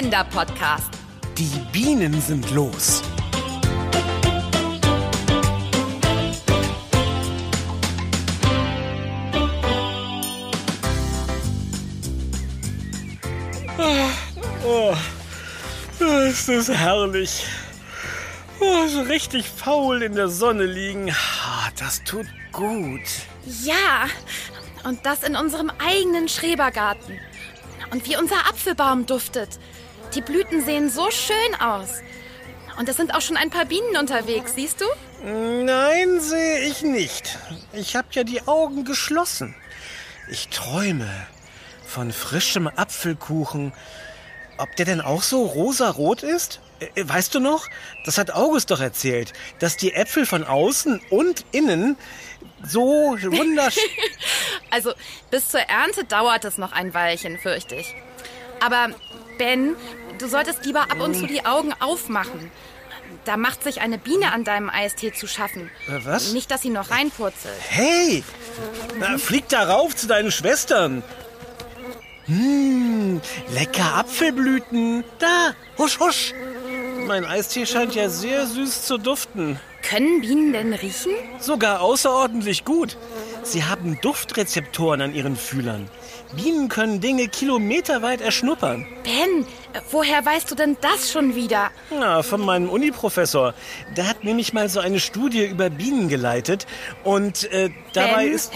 Kinderpodcast. Die Bienen sind los. Oh, ist das herrlich. Oh, so richtig faul in der Sonne liegen. Ah, Das tut gut. Ja, und das in unserem eigenen Schrebergarten. Und wie unser Apfelbaum duftet. Die Blüten sehen so schön aus. Und es sind auch schon ein paar Bienen unterwegs, siehst du? Nein, sehe ich nicht. Ich habe ja die Augen geschlossen. Ich träume von frischem Apfelkuchen. Ob der denn auch so rosarot ist? Äh, Weißt du noch? Das hat August doch erzählt, dass die Äpfel von außen und innen so wunderschön. Also bis zur Ernte dauert es noch ein Weilchen, fürchte ich. Aber Ben, du solltest lieber ab und zu die Augen aufmachen. Da macht sich eine Biene an deinem Eistee zu schaffen. Äh, was? Nicht, dass sie noch reinpurzelt. Hey, na, flieg da rauf zu deinen Schwestern. Hm, lecker Apfelblüten. Da, husch, husch. Mein Eistee scheint ja sehr süß zu duften. Können Bienen denn riechen? Sogar außerordentlich gut. Sie haben Duftrezeptoren an ihren Fühlern. Bienen können Dinge kilometerweit erschnuppern. Ben, äh, woher weißt du denn das schon wieder? Na, von meinem Uniprofessor. Der hat nämlich mal so eine Studie über Bienen geleitet. Und äh, dabei ben, ist...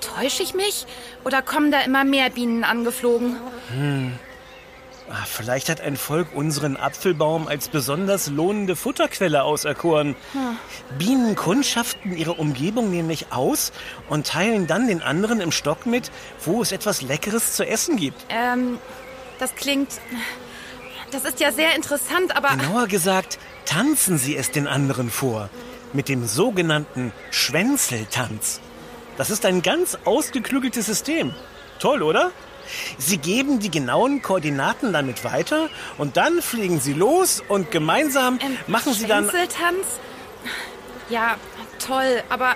Täusche ich mich? Oder kommen da immer mehr Bienen angeflogen? Ah, vielleicht hat ein Volk unseren Apfelbaum als besonders lohnende Futterquelle auserkoren. Bienen kundschaften ihre Umgebung nämlich aus und teilen dann den anderen im Stock mit, wo es etwas Leckeres zu essen gibt. Ähm, das klingt. Das ist ja sehr interessant, aber. Genauer gesagt, tanzen sie es den anderen vor. Mit dem sogenannten Schwänzeltanz. Das ist ein ganz ausgeklügeltes System. Toll, oder? Sie geben die genauen Koordinaten damit weiter und dann fliegen sie los und gemeinsam Ähm, machen sie dann. Schwänzeltanz? Ja, toll, aber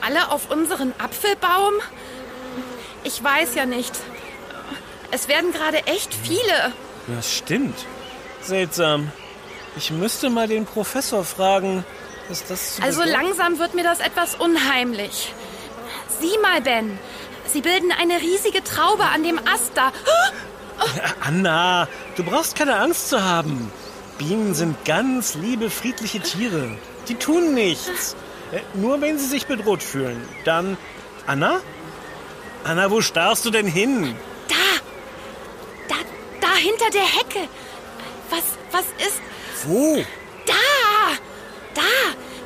alle auf unseren Apfelbaum? Ich weiß ja nicht. Es werden gerade echt viele. Das stimmt. Seltsam. Ich müsste mal den Professor fragen. Ist das zu Also langsam wird mir das etwas unheimlich. Sieh mal, Ben. Sie bilden eine riesige Traube an dem Ast da. Anna, du brauchst keine Angst zu haben. Bienen sind ganz liebe, friedliche Tiere. Die tun nichts. Äh, Nur wenn sie sich bedroht fühlen. Dann. Anna? Anna, wo starrst du denn hin? Da! Da, da hinter der Hecke. Was, was ist Wo? da? Da!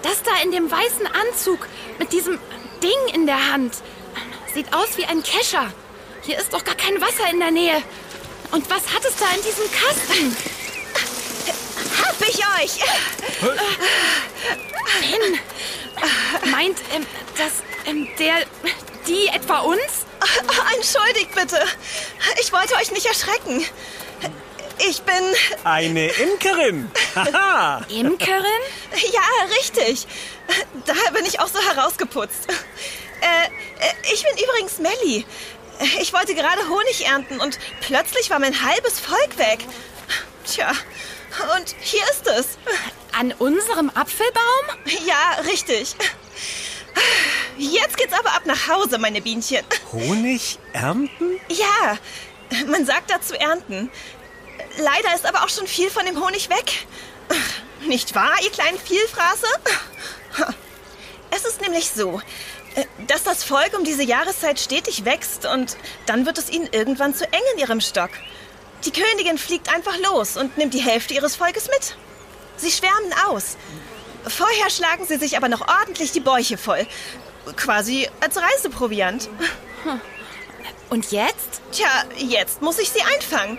Das da in dem weißen Anzug mit diesem Ding in der Hand. Sieht aus wie ein Kescher. Hier ist doch gar kein Wasser in der Nähe. Und was hat es da in diesem Kasten? Hab ich euch! Ben, meint ähm, das ähm, der, die etwa uns? Entschuldigt bitte. Ich wollte euch nicht erschrecken. Ich bin. Eine Imkerin. Haha. Imkerin? Ja, richtig. Daher bin ich auch so herausgeputzt. Äh, äh, ich bin übrigens Melli. Ich wollte gerade Honig ernten und plötzlich war mein halbes Volk weg. Tja, und hier ist es. An unserem Apfelbaum? Ja, richtig. Jetzt geht's aber ab nach Hause, meine Bienchen. Honig ernten? Ja, man sagt dazu ernten. Leider ist aber auch schon viel von dem Honig weg. Nicht wahr, ihr kleinen Vielfraße? Es ist nämlich so, äh, dass das Volk um diese Jahreszeit stetig wächst und dann wird es ihnen irgendwann zu eng in ihrem Stock. Die Königin fliegt einfach los und nimmt die Hälfte ihres Volkes mit. Sie schwärmen aus. Vorher schlagen sie sich aber noch ordentlich die Bäuche voll. Quasi als Reiseproviant. Und jetzt? Tja, jetzt muss ich sie einfangen.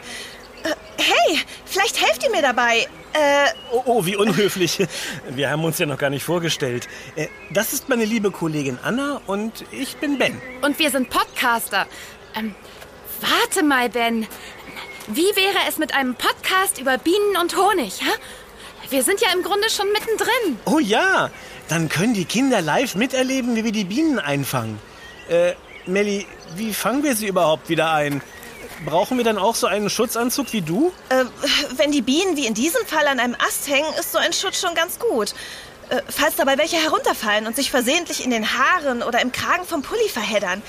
Äh, hey, vielleicht helft ihr mir dabei. Äh, Oh, oh, wie unhöflich. Wir haben uns ja noch gar nicht vorgestellt. Äh, Das ist meine liebe Kollegin Anna und ich bin Ben. Und wir sind Podcaster. Ähm, warte mal, Ben. Wie wäre es mit einem Podcast über Bienen und Honig? Hä? Wir sind ja im Grunde schon mittendrin. Oh ja, dann können die Kinder live miterleben, wie wir die Bienen einfangen. Äh, Melli, wie fangen wir sie überhaupt wieder ein? Brauchen wir dann auch so einen Schutzanzug wie du? Äh, wenn die Bienen wie in diesem Fall an einem Ast hängen, ist so ein Schutz schon ganz gut. Äh, falls dabei welche herunterfallen und sich versehentlich in den Haaren oder im Kragen vom Pulli verheddern.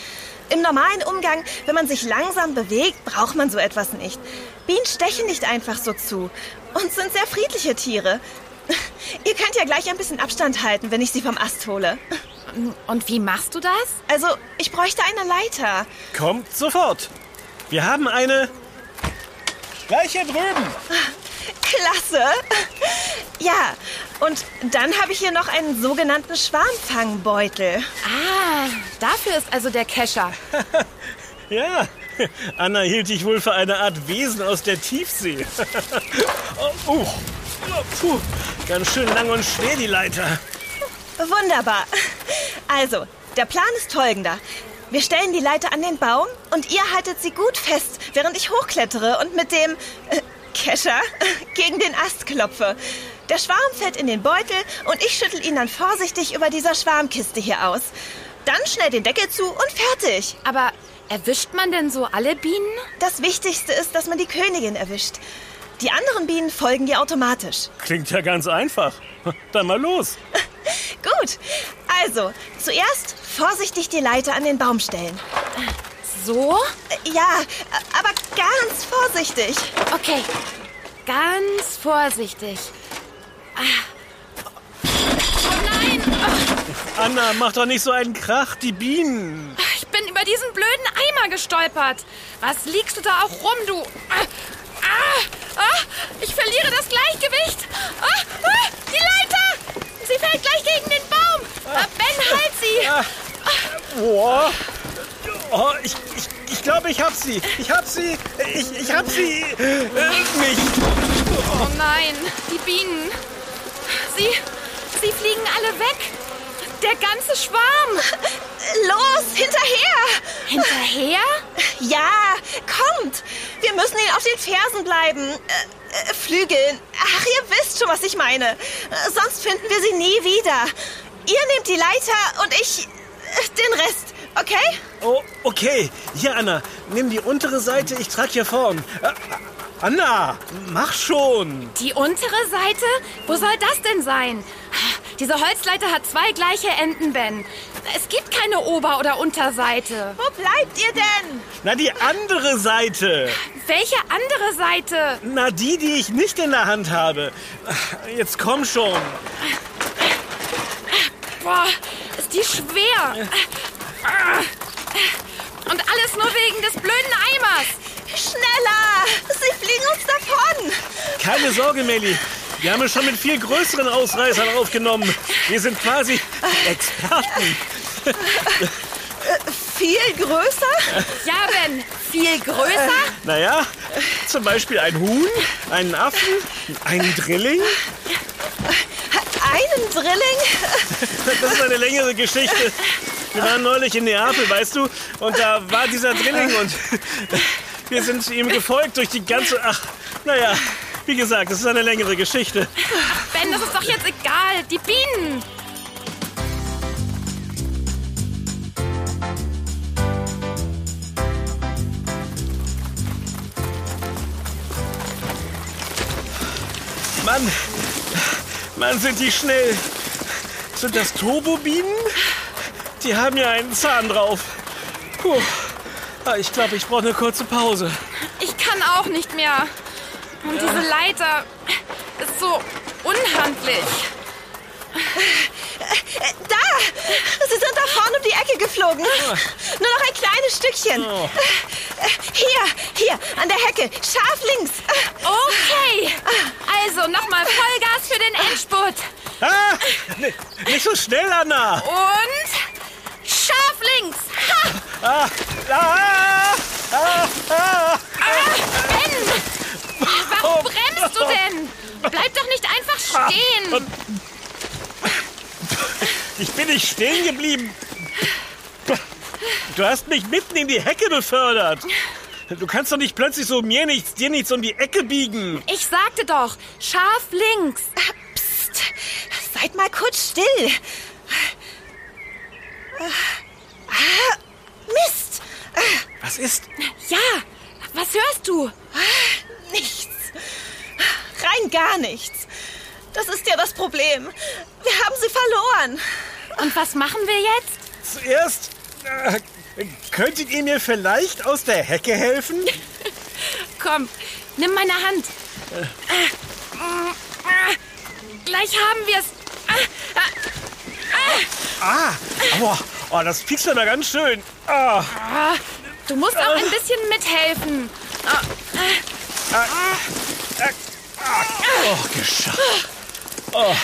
Im normalen Umgang, wenn man sich langsam bewegt, braucht man so etwas nicht. Bienen stechen nicht einfach so zu und sind sehr friedliche Tiere. Ihr könnt ja gleich ein bisschen Abstand halten, wenn ich sie vom Ast hole. Und wie machst du das? Also, ich bräuchte eine Leiter. Kommt sofort. Wir haben eine. Gleich hier drüben. Klasse. Ja, und dann habe ich hier noch einen sogenannten Schwarmfangbeutel. Ah, dafür ist also der Kescher. Ja, Anna hielt dich wohl für eine Art Wesen aus der Tiefsee. oh, uh, puh, ganz schön lang und schwer die Leiter. Wunderbar. Also, der Plan ist folgender. Wir stellen die Leiter an den Baum und ihr haltet sie gut fest, während ich hochklettere und mit dem äh, Kescher gegen den Ast klopfe. Der Schwarm fällt in den Beutel und ich schüttel ihn dann vorsichtig über dieser Schwarmkiste hier aus. Dann schnell den Deckel zu und fertig. Aber erwischt man denn so alle Bienen? Das Wichtigste ist, dass man die Königin erwischt. Die anderen Bienen folgen ihr automatisch. Klingt ja ganz einfach. Dann mal los. Gut. Also, zuerst vorsichtig die Leiter an den Baum stellen. So? Äh, Ja, aber ganz vorsichtig. Okay. Ganz vorsichtig. Ah. Oh nein! Ah, Anna, mach doch nicht so einen Krach, die Bienen. Ich bin über diesen blöden Eimer gestolpert. Was liegst du da auch rum, du? Ah, ah, ah, ich verliere das Gleichgewicht. Ah, ah, die Leiter! Sie fällt gleich gegen den Baum. Ah, ben, halt sie! Boah. Oh, ich, ich, ich glaube, ich hab sie. Ich hab sie. Ich, ich hab sie. Äh, nicht. Oh nein, die Bienen. Sie, sie fliegen alle weg. Der ganze Schwarm. Los, hinterher! Hinterher? Ja, kommt! Wir müssen ihnen auf den Fersen bleiben. Äh, äh, flügeln. Ach, ihr wisst schon, was ich meine. Äh, sonst finden wir sie nie wieder. Ihr nehmt die Leiter und ich äh, den Rest, okay? Oh, okay. Hier, Anna, nimm die untere Seite, ich trag hier vorn. Äh, Anna, mach schon. Die untere Seite? Wo soll das denn sein? Diese Holzleiter hat zwei gleiche Enden, Ben. Es gibt keine Ober- oder Unterseite. Wo bleibt ihr denn? Na, die andere Seite. Welche andere Seite? Na, die, die ich nicht in der Hand habe. Jetzt komm schon. Boah, ist die schwer. Und alles nur wegen des blöden Eimers. Schneller! Sie fliegen uns davon! Keine Sorge, Melli. Wir haben es schon mit viel größeren Ausreißern aufgenommen. Wir sind quasi Experten. Viel größer? Ja, Ben, viel größer? Naja, zum Beispiel ein Huhn, einen Affen, einen Drilling. Einen Drilling? Das ist eine längere Geschichte. Wir waren neulich in Neapel, weißt du, und da war dieser Drilling und wir sind ihm gefolgt durch die ganze. Ach, naja, wie gesagt, das ist eine längere Geschichte. Ben, das ist doch jetzt egal. Die Bienen. Mann, Mann, sind die schnell. Sind das Turbobienen? Die haben ja einen Zahn drauf. Puh. Ah, Ich glaube, ich brauche eine kurze Pause. Ich kann auch nicht mehr. Und diese Leiter ist so unhandlich. Da! Sie sind da vorne um die Ecke geflogen. Nur noch ein kleines Stückchen. Oh. Hier, hier, an der Hecke. Scharf links. Okay. Also nochmal Vollgas für den Endspurt. Ah, nicht so schnell, Anna. Und scharf links. Ha! Ah, ah, ah, ah. Ben! Bremst du denn? Bleib doch nicht einfach stehen. Ich bin nicht stehen geblieben. Du hast mich mitten in die Hecke befördert. Du kannst doch nicht plötzlich so mir nichts, dir nichts um die Ecke biegen. Ich sagte doch, scharf links. Psst. Seid mal kurz still. Ah, Mist. Was ist? Ja, Was hörst du? Rein gar nichts. Das ist ja das Problem. Wir haben sie verloren. Und was machen wir jetzt? Zuerst, äh, könntet ihr mir vielleicht aus der Hecke helfen? Komm, nimm meine Hand. Gleich haben wir es. Ah, aua, oh, das piekst aber ganz schön. Ah, Du musst auch ein bisschen mithelfen. Oh, geschafft. Oh,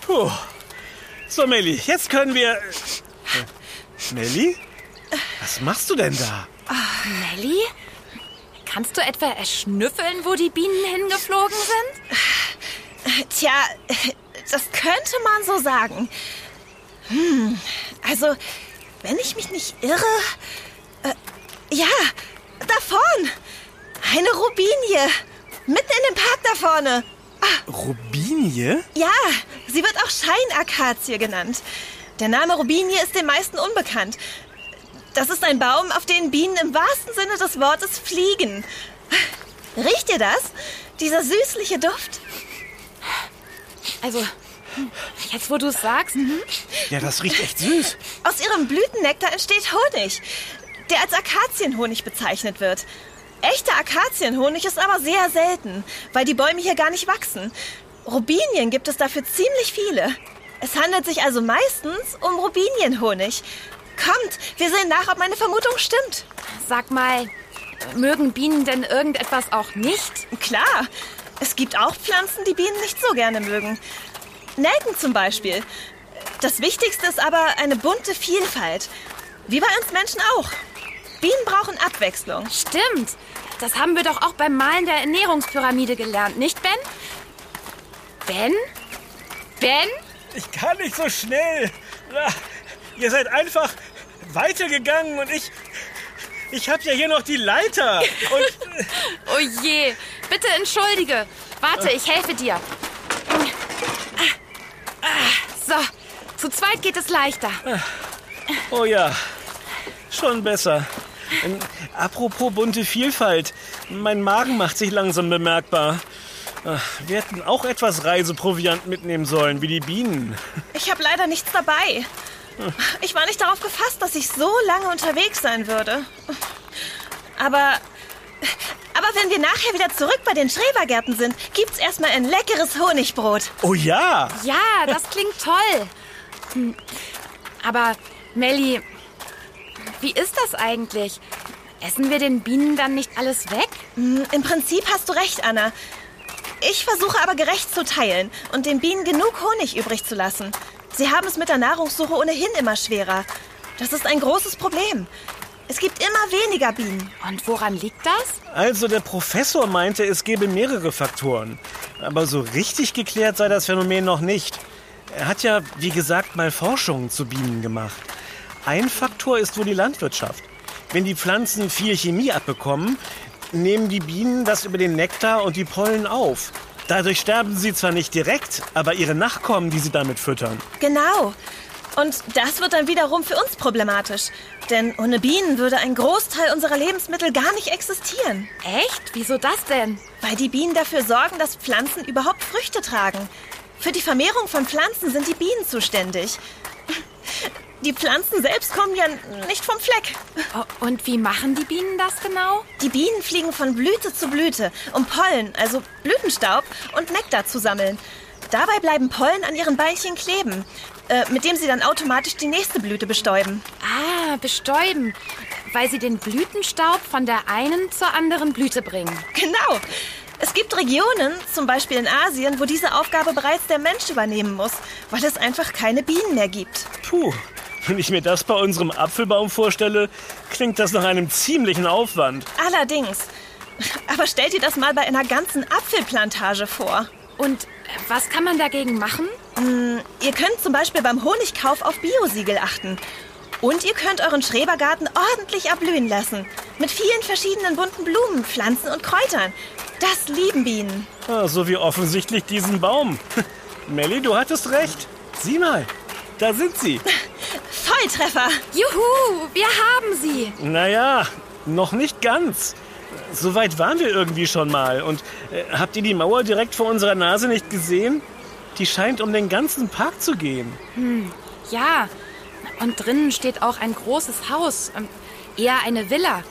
puh. So, Melli, jetzt können wir... Äh, Melli? Was machst du denn da? Nelly? Kannst du etwa erschnüffeln, wo die Bienen hingeflogen sind? Tja, das könnte man so sagen. Hm, also, wenn ich mich nicht irre. Äh, ja, da vorn. Eine Rubinie. Mitten in dem Park da vorne. Rubinie? Ja, sie wird auch Scheinakazie genannt. Der Name Rubinie ist den meisten unbekannt. Das ist ein Baum, auf den Bienen im wahrsten Sinne des Wortes fliegen. Riecht ihr das? Dieser süßliche Duft? Also, jetzt wo du es sagst, Ja, das riecht echt süß. Aus ihrem Blütennektar entsteht Honig, der als Akazienhonig bezeichnet wird. Echter Akazienhonig ist aber sehr selten, weil die Bäume hier gar nicht wachsen. Rubinien gibt es dafür ziemlich viele. Es handelt sich also meistens um Rubinienhonig. Kommt, wir sehen nach, ob meine Vermutung stimmt. sag mal, mögen Bienen denn irgendetwas auch nicht? Klar, es gibt auch Pflanzen, die Bienen nicht so gerne mögen. Nelken zum Beispiel. Das Wichtigste ist aber eine bunte Vielfalt. Wie bei uns Menschen auch. Bienen brauchen Abwechslung. Stimmt. Das haben wir doch auch beim Malen der Ernährungspyramide gelernt, nicht Ben? Ben? Ben? Ich kann nicht so schnell. Ah, Ihr seid einfach weitergegangen und ich... Ich hab ja hier noch die Leiter. Und Oh je. Bitte entschuldige. Warte, ich helfe dir. So, zu zweit geht es leichter. Oh ja, schon besser. Ähm, apropos bunte Vielfalt. Mein Magen macht sich langsam bemerkbar. Ach, Wir hätten auch etwas Reiseproviant mitnehmen sollen, wie die Bienen. Ich habe leider nichts dabei. Ich war nicht darauf gefasst, dass ich so lange unterwegs sein würde. Aber. Aber wenn wir nachher wieder zurück bei den Schrebergärten sind, gibt's erstmal ein leckeres Honigbrot. Oh ja! Ja, das klingt toll. Hm, Aber, Melli, wie ist das eigentlich? Essen wir den Bienen dann nicht alles weg? Hm, Im Prinzip hast du recht, Anna. Ich versuche aber gerecht zu teilen und den Bienen genug Honig übrig zu lassen. Sie haben es mit der Nahrungssuche ohnehin immer schwerer. Das ist ein großes Problem. Es gibt immer weniger Bienen. Und woran liegt das? Also der Professor meinte, es gäbe mehrere Faktoren. Aber so richtig geklärt sei das Phänomen noch nicht. Er hat ja, wie gesagt, mal Forschungen zu Bienen gemacht. Ein Faktor ist wohl die Landwirtschaft. Wenn die Pflanzen viel Chemie abbekommen, nehmen die Bienen das über den Nektar und die Pollen auf. Dadurch sterben sie zwar nicht direkt, aber ihre Nachkommen, die sie damit füttern. Genau. Und das wird dann wiederum für uns problematisch. Denn ohne Bienen würde ein Großteil unserer Lebensmittel gar nicht existieren. Echt? Wieso das denn? Weil die Bienen dafür sorgen, dass Pflanzen überhaupt Früchte tragen. Für die Vermehrung von Pflanzen sind die Bienen zuständig. Die Pflanzen selbst kommen ja nicht vom Fleck. Oh, und wie machen die Bienen das genau? Die Bienen fliegen von Blüte zu Blüte, um Pollen, also Blütenstaub und Nektar zu sammeln. Dabei bleiben Pollen an ihren Beinchen kleben, äh, mit dem sie dann automatisch die nächste Blüte bestäuben. Ah, bestäuben. Weil sie den Blütenstaub von der einen zur anderen Blüte bringen. Genau. Es gibt Regionen, zum Beispiel in Asien, wo diese Aufgabe bereits der Mensch übernehmen muss, weil es einfach keine Bienen mehr gibt. Puh, wenn ich mir das bei unserem Apfelbaum vorstelle, klingt das nach einem ziemlichen Aufwand. Allerdings. Aber stellt dir das mal bei einer ganzen Apfelplantage vor. Und äh, was kann man dagegen machen? Ihr könnt zum Beispiel beim Honigkauf auf Biosiegel achten. Und ihr könnt euren Schrebergarten ordentlich erblühen lassen. Mit vielen verschiedenen bunten Blumen, Pflanzen und Kräutern. Das lieben Bienen. Ah, so wie offensichtlich diesen Baum. Melli, du hattest recht. Sieh mal, da sind sie. Volltreffer. Juhu, wir haben sie. Naja, noch nicht ganz. So weit waren wir irgendwie schon mal. Und äh, habt ihr die Mauer direkt vor unserer Nase nicht gesehen? Die scheint um den ganzen Park zu gehen. Ja, und drinnen steht auch ein großes Haus. Ähm, Eher eine Villa.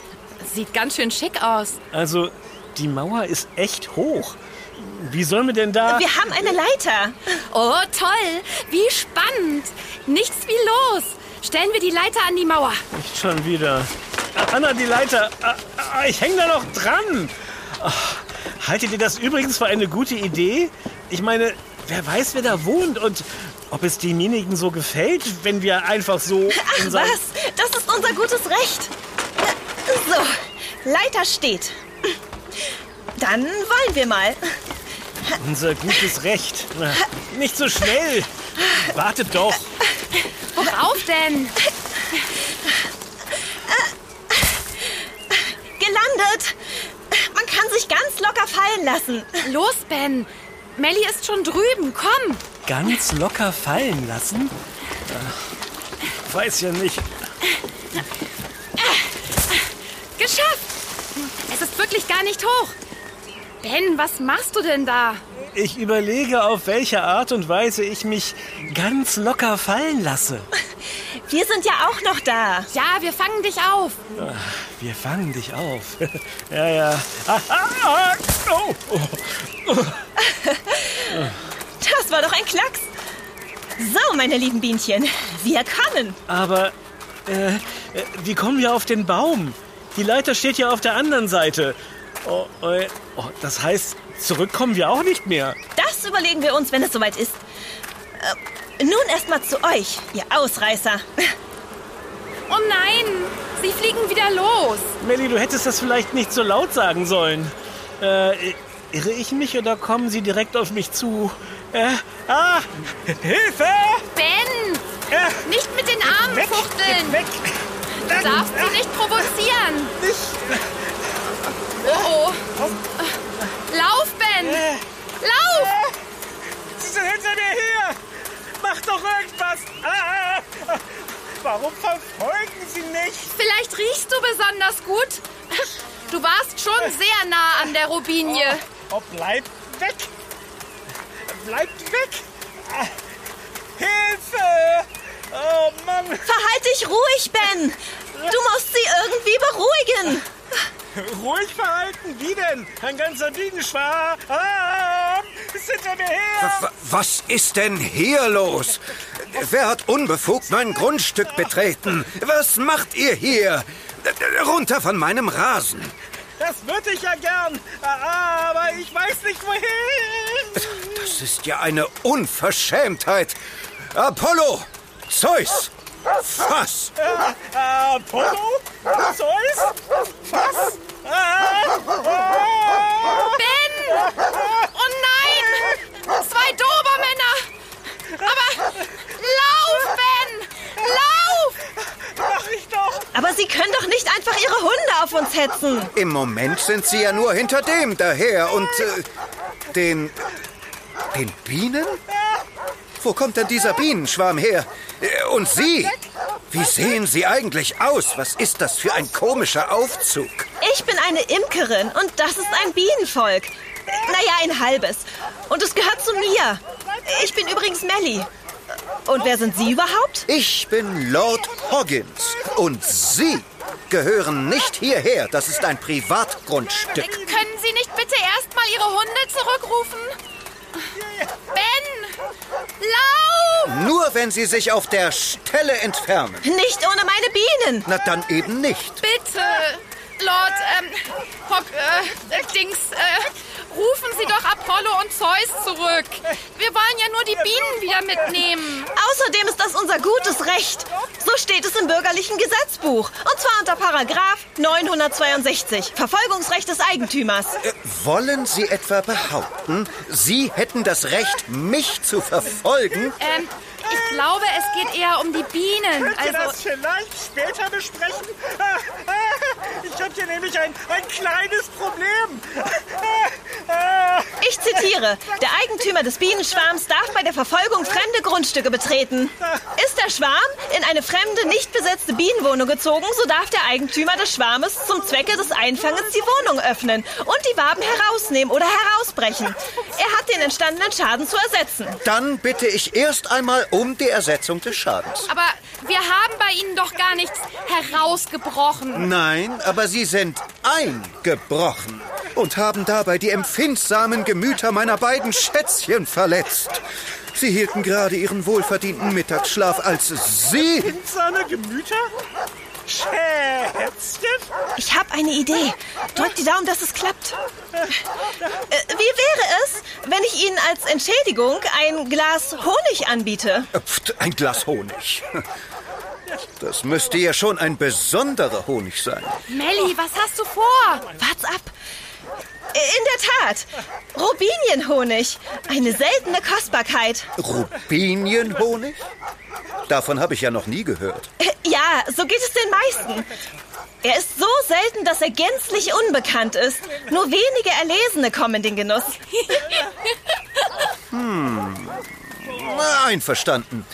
Sieht ganz schön schick aus. Also, die Mauer ist echt hoch. Wie sollen wir denn da... Wir haben eine Leiter. Oh, toll. Wie spannend. Nichts wie los. Stellen wir die Leiter an die Mauer. Nicht schon wieder. Anna, die Leiter. Ah, ah, Ich hänge da noch dran. Haltet ihr das übrigens für eine gute Idee? Ich meine, wer weiß, wer da wohnt und ob es demjenigen so gefällt, wenn wir einfach so Ach was, das ist unser gutes Recht. So, Leiter steht. Dann wollen wir mal. Unser gutes Recht. Na, nicht so schnell. Wartet doch. Worauf denn? Gelandet. Man kann sich ganz locker fallen lassen. Los, Ben. Melly ist schon drüben. Komm. Ganz locker fallen lassen? Ach, weiß ja nicht. Geschafft. Es ist wirklich gar nicht hoch. Ben, was machst du denn da? Ich überlege, auf welche Art und Weise ich mich ganz locker fallen lasse. Wir sind ja auch noch da. Ja, wir fangen dich auf. Wir fangen dich auf. ja, ja. Ah, ah, ah. Oh, oh. Das war doch ein Klacks. So, meine lieben Bienchen, wir kommen. Aber äh, äh, wie kommen wir auf den Baum? Die Leiter steht ja auf der anderen Seite. Oh, oh, oh, das heißt, zurückkommen wir auch nicht mehr. Das überlegen wir uns, wenn es soweit ist. Äh, nun erstmal zu euch, ihr Ausreißer. Oh nein, sie fliegen wieder los. Melly, du hättest das vielleicht nicht so laut sagen sollen. Äh, irre ich mich oder kommen sie direkt auf mich zu? Äh, ah, Hilfe! Ben, Äh, nicht mit den Armen weg, fuchteln. weg! Du darfst sie nicht provozieren. Oh oh. Lauf, Ben. Lauf. Sie sind hinter mir her! Mach doch irgendwas! Ah, warum verfolgen Sie nicht? Vielleicht riechst du besonders gut. Du warst schon sehr nah an der Robinie. Oh, bleibt weg! Bleibt weg! Ah, Hilfe! Oh Mann! Verhalt dich ruhig, Ben. Du musst sie irgendwie beruhigen. Ruhig verhalten! Wie denn? Ein ganzer Bienenschwarm! Ah, ist hinter mir her! W- Was ist denn hier los? Wer hat unbefugt mein Grundstück betreten? Was macht ihr hier? Runter von meinem Rasen. Das würde ich ja gern, Ah, aber ich weiß nicht wohin! Das ist ja eine Unverschämtheit. Apollo! Zeus! Fass! Äh, Apollo? Zeus? Was? Ben! Oh nein! Zwei Dobermänner! Aber lauf, Ben! Lauf! mach ich doch! Aber sie können doch nicht einfach ihre Hunde auf uns hetzen. Im Moment sind sie ja nur hinter dem daher und äh, den. den Bienen? Wo kommt denn dieser Bienenschwarm her? Äh, Und Sie? Wie sehen Sie eigentlich aus? Was ist das für ein komischer Aufzug? Ich bin eine Imkerin und das ist ein Bienenvolk. Naja, ein halbes. Und es gehört zu mir. Ich bin übrigens Melly. Und wer sind Sie überhaupt? Ich bin Lord Hoggins und Sie gehören nicht hierher. Das ist ein Privatgrundstück. Können Sie nicht bitte erstmal Ihre Hunde zurückrufen? Ben! Lauf! Nur wenn Sie sich auf der Stelle entfernen. Nicht ohne meine Bienen. Na dann eben nicht. Bitte! Lord, ähm, Hock, äh, Dings, äh, rufen Sie doch Apollo und Zeus zurück. Wir wollen ja nur die Bienen wieder mitnehmen. Außerdem ist das unser gutes Recht. So steht es im bürgerlichen Gesetzbuch. Und zwar unter Paragraph 962. Verfolgungsrecht des Eigentümers. Äh, Wollen Sie etwa behaupten, Sie hätten das Recht, mich zu verfolgen? Ähm, ich glaube, es geht eher um die Bienen. Könnt ihr Also, das vielleicht später besprechen? Ich habe hier nämlich ein, ein kleines Problem. Ich zitiere, der Eigentümer des Bienenschwarms darf bei der Verfolgung fremde Grundstücke betreten. Ist der Schwarm in eine fremde, nicht besetzte Bienenwohnung gezogen, so darf der Eigentümer des Schwarmes zum Zwecke des Einfangens die Wohnung öffnen und die Waben herausnehmen oder herausbrechen. Er hat den entstandenen Schaden zu ersetzen. Dann bitte ich erst einmal um die Ersetzung des Schadens. Aber wir haben bei Ihnen doch gar nichts herausgebrochen. Nein, aber Sie sind eingebrochen und haben dabei die empfindsamen Gemüter meiner beiden Schätzchen verletzt. Sie hielten gerade ihren wohlverdienten Mittagsschlaf, als Sie... Seine Gemüter? Schätzchen? Ich habe eine Idee. Drückt die Daumen, dass es klappt. Äh, wie wäre es, wenn ich Ihnen als Entschädigung ein Glas Honig anbiete? Äh, pft, Ein Glas Honig. Das müsste ja schon ein besonderer Honig sein. Melli, was hast du vor? Wart's ab. In der Tat. Rubinienhonig. Eine seltene Kostbarkeit. Rubinienhonig? Davon habe ich ja noch nie gehört. Äh, Ja, so geht es den meisten. Er ist so selten, dass er gänzlich unbekannt ist. Nur wenige Erlesene kommen in den Genuss. Na, Einverstanden.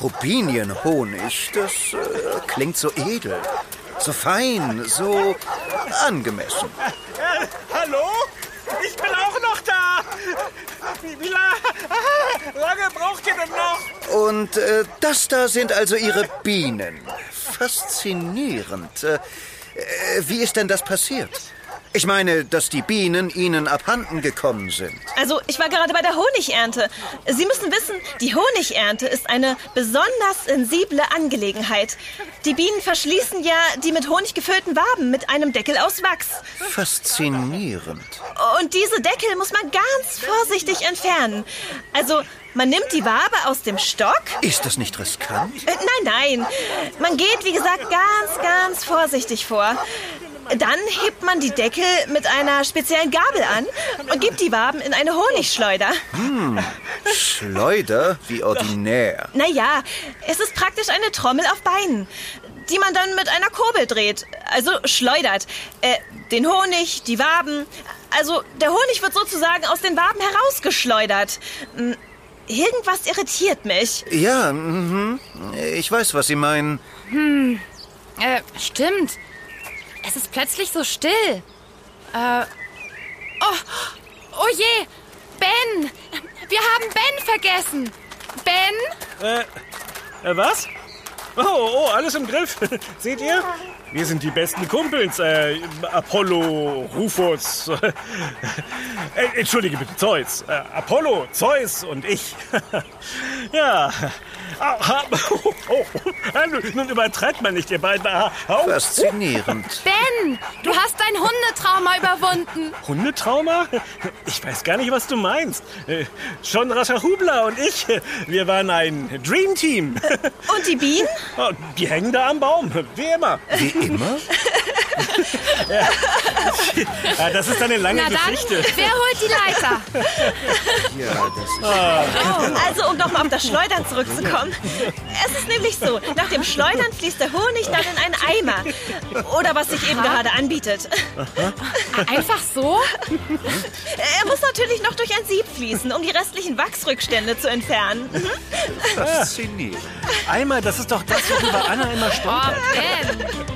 Rubinienhonig, das äh, klingt so edel, so fein, so angemessen. Hallo? Ich bin auch noch da. Wie, wie la lange braucht ihr denn noch? Und äh, das da sind also Ihre Bienen. Faszinierend. Äh, äh, wie ist denn das passiert? Ich meine, dass die Bienen Ihnen abhanden gekommen sind. Also, ich war gerade bei der Honigernte. Sie müssen wissen, die Honigernte ist eine besonders sensible Angelegenheit. Die Bienen verschließen ja die mit Honig gefüllten Waben mit einem Deckel aus Wachs. Faszinierend. Und diese Deckel muss man ganz vorsichtig entfernen. Also, man nimmt die Wabe aus dem Stock. Ist das nicht riskant? Äh, nein, nein. Man geht, wie gesagt, ganz, ganz vorsichtig vor. Dann hebt man die Deckel mit einer speziellen Gabel an und gibt die Waben in eine Honigschleuder. Schleuder wie ordinär. Naja, es ist praktisch eine Trommel auf Beinen, die man dann mit einer Kurbel dreht. Also schleudert. Äh, den Honig, die Waben. Also der Honig wird sozusagen aus den Waben herausgeschleudert. Hm, Irgendwas irritiert mich. Ja, mhm. ich weiß, was Sie meinen. Äh, stimmt. Es ist plötzlich so still. Äh. Oh, oh je! Ben! Wir haben Ben vergessen! Ben? Äh, äh, was? Oh, oh, alles im Griff. Seht ihr? Wir sind die besten Kumpels. Äh, Apollo, Rufus. äh, entschuldige bitte, Zeus. Äh, Apollo, Zeus und ich. ja. Ah, oh, oh. Ah, nun, übertreibt man nicht, ihr beiden. Ah, au. Faszinierend. Ben! Du hast dein Hundetrauma überwunden! Hundetrauma? Ich weiß gar nicht, was du meinst. Äh, John Rascher-Hubler und ich, wir waren ein Dream Team. Und die Bienen? Oh, Die hängen da am Baum, wie immer. Wie immer? Ja, das ist eine lange Na dann, Geschichte. wer holt die Leiter? Ja, das ist... Also, um nochmal auf das Schleudern zurückzukommen. Es ist nämlich so, nach dem Schleudern fließt der Honig dann in einen Eimer. Oder was sich eben gerade anbietet. Einfach so? Er muss natürlich noch durch ein Sieb fließen, um die restlichen Wachsrückstände zu entfernen. Mhm. Faszinierend. Eimer, das ist doch das, worüber Anna immer Oh, stolpert. Ben!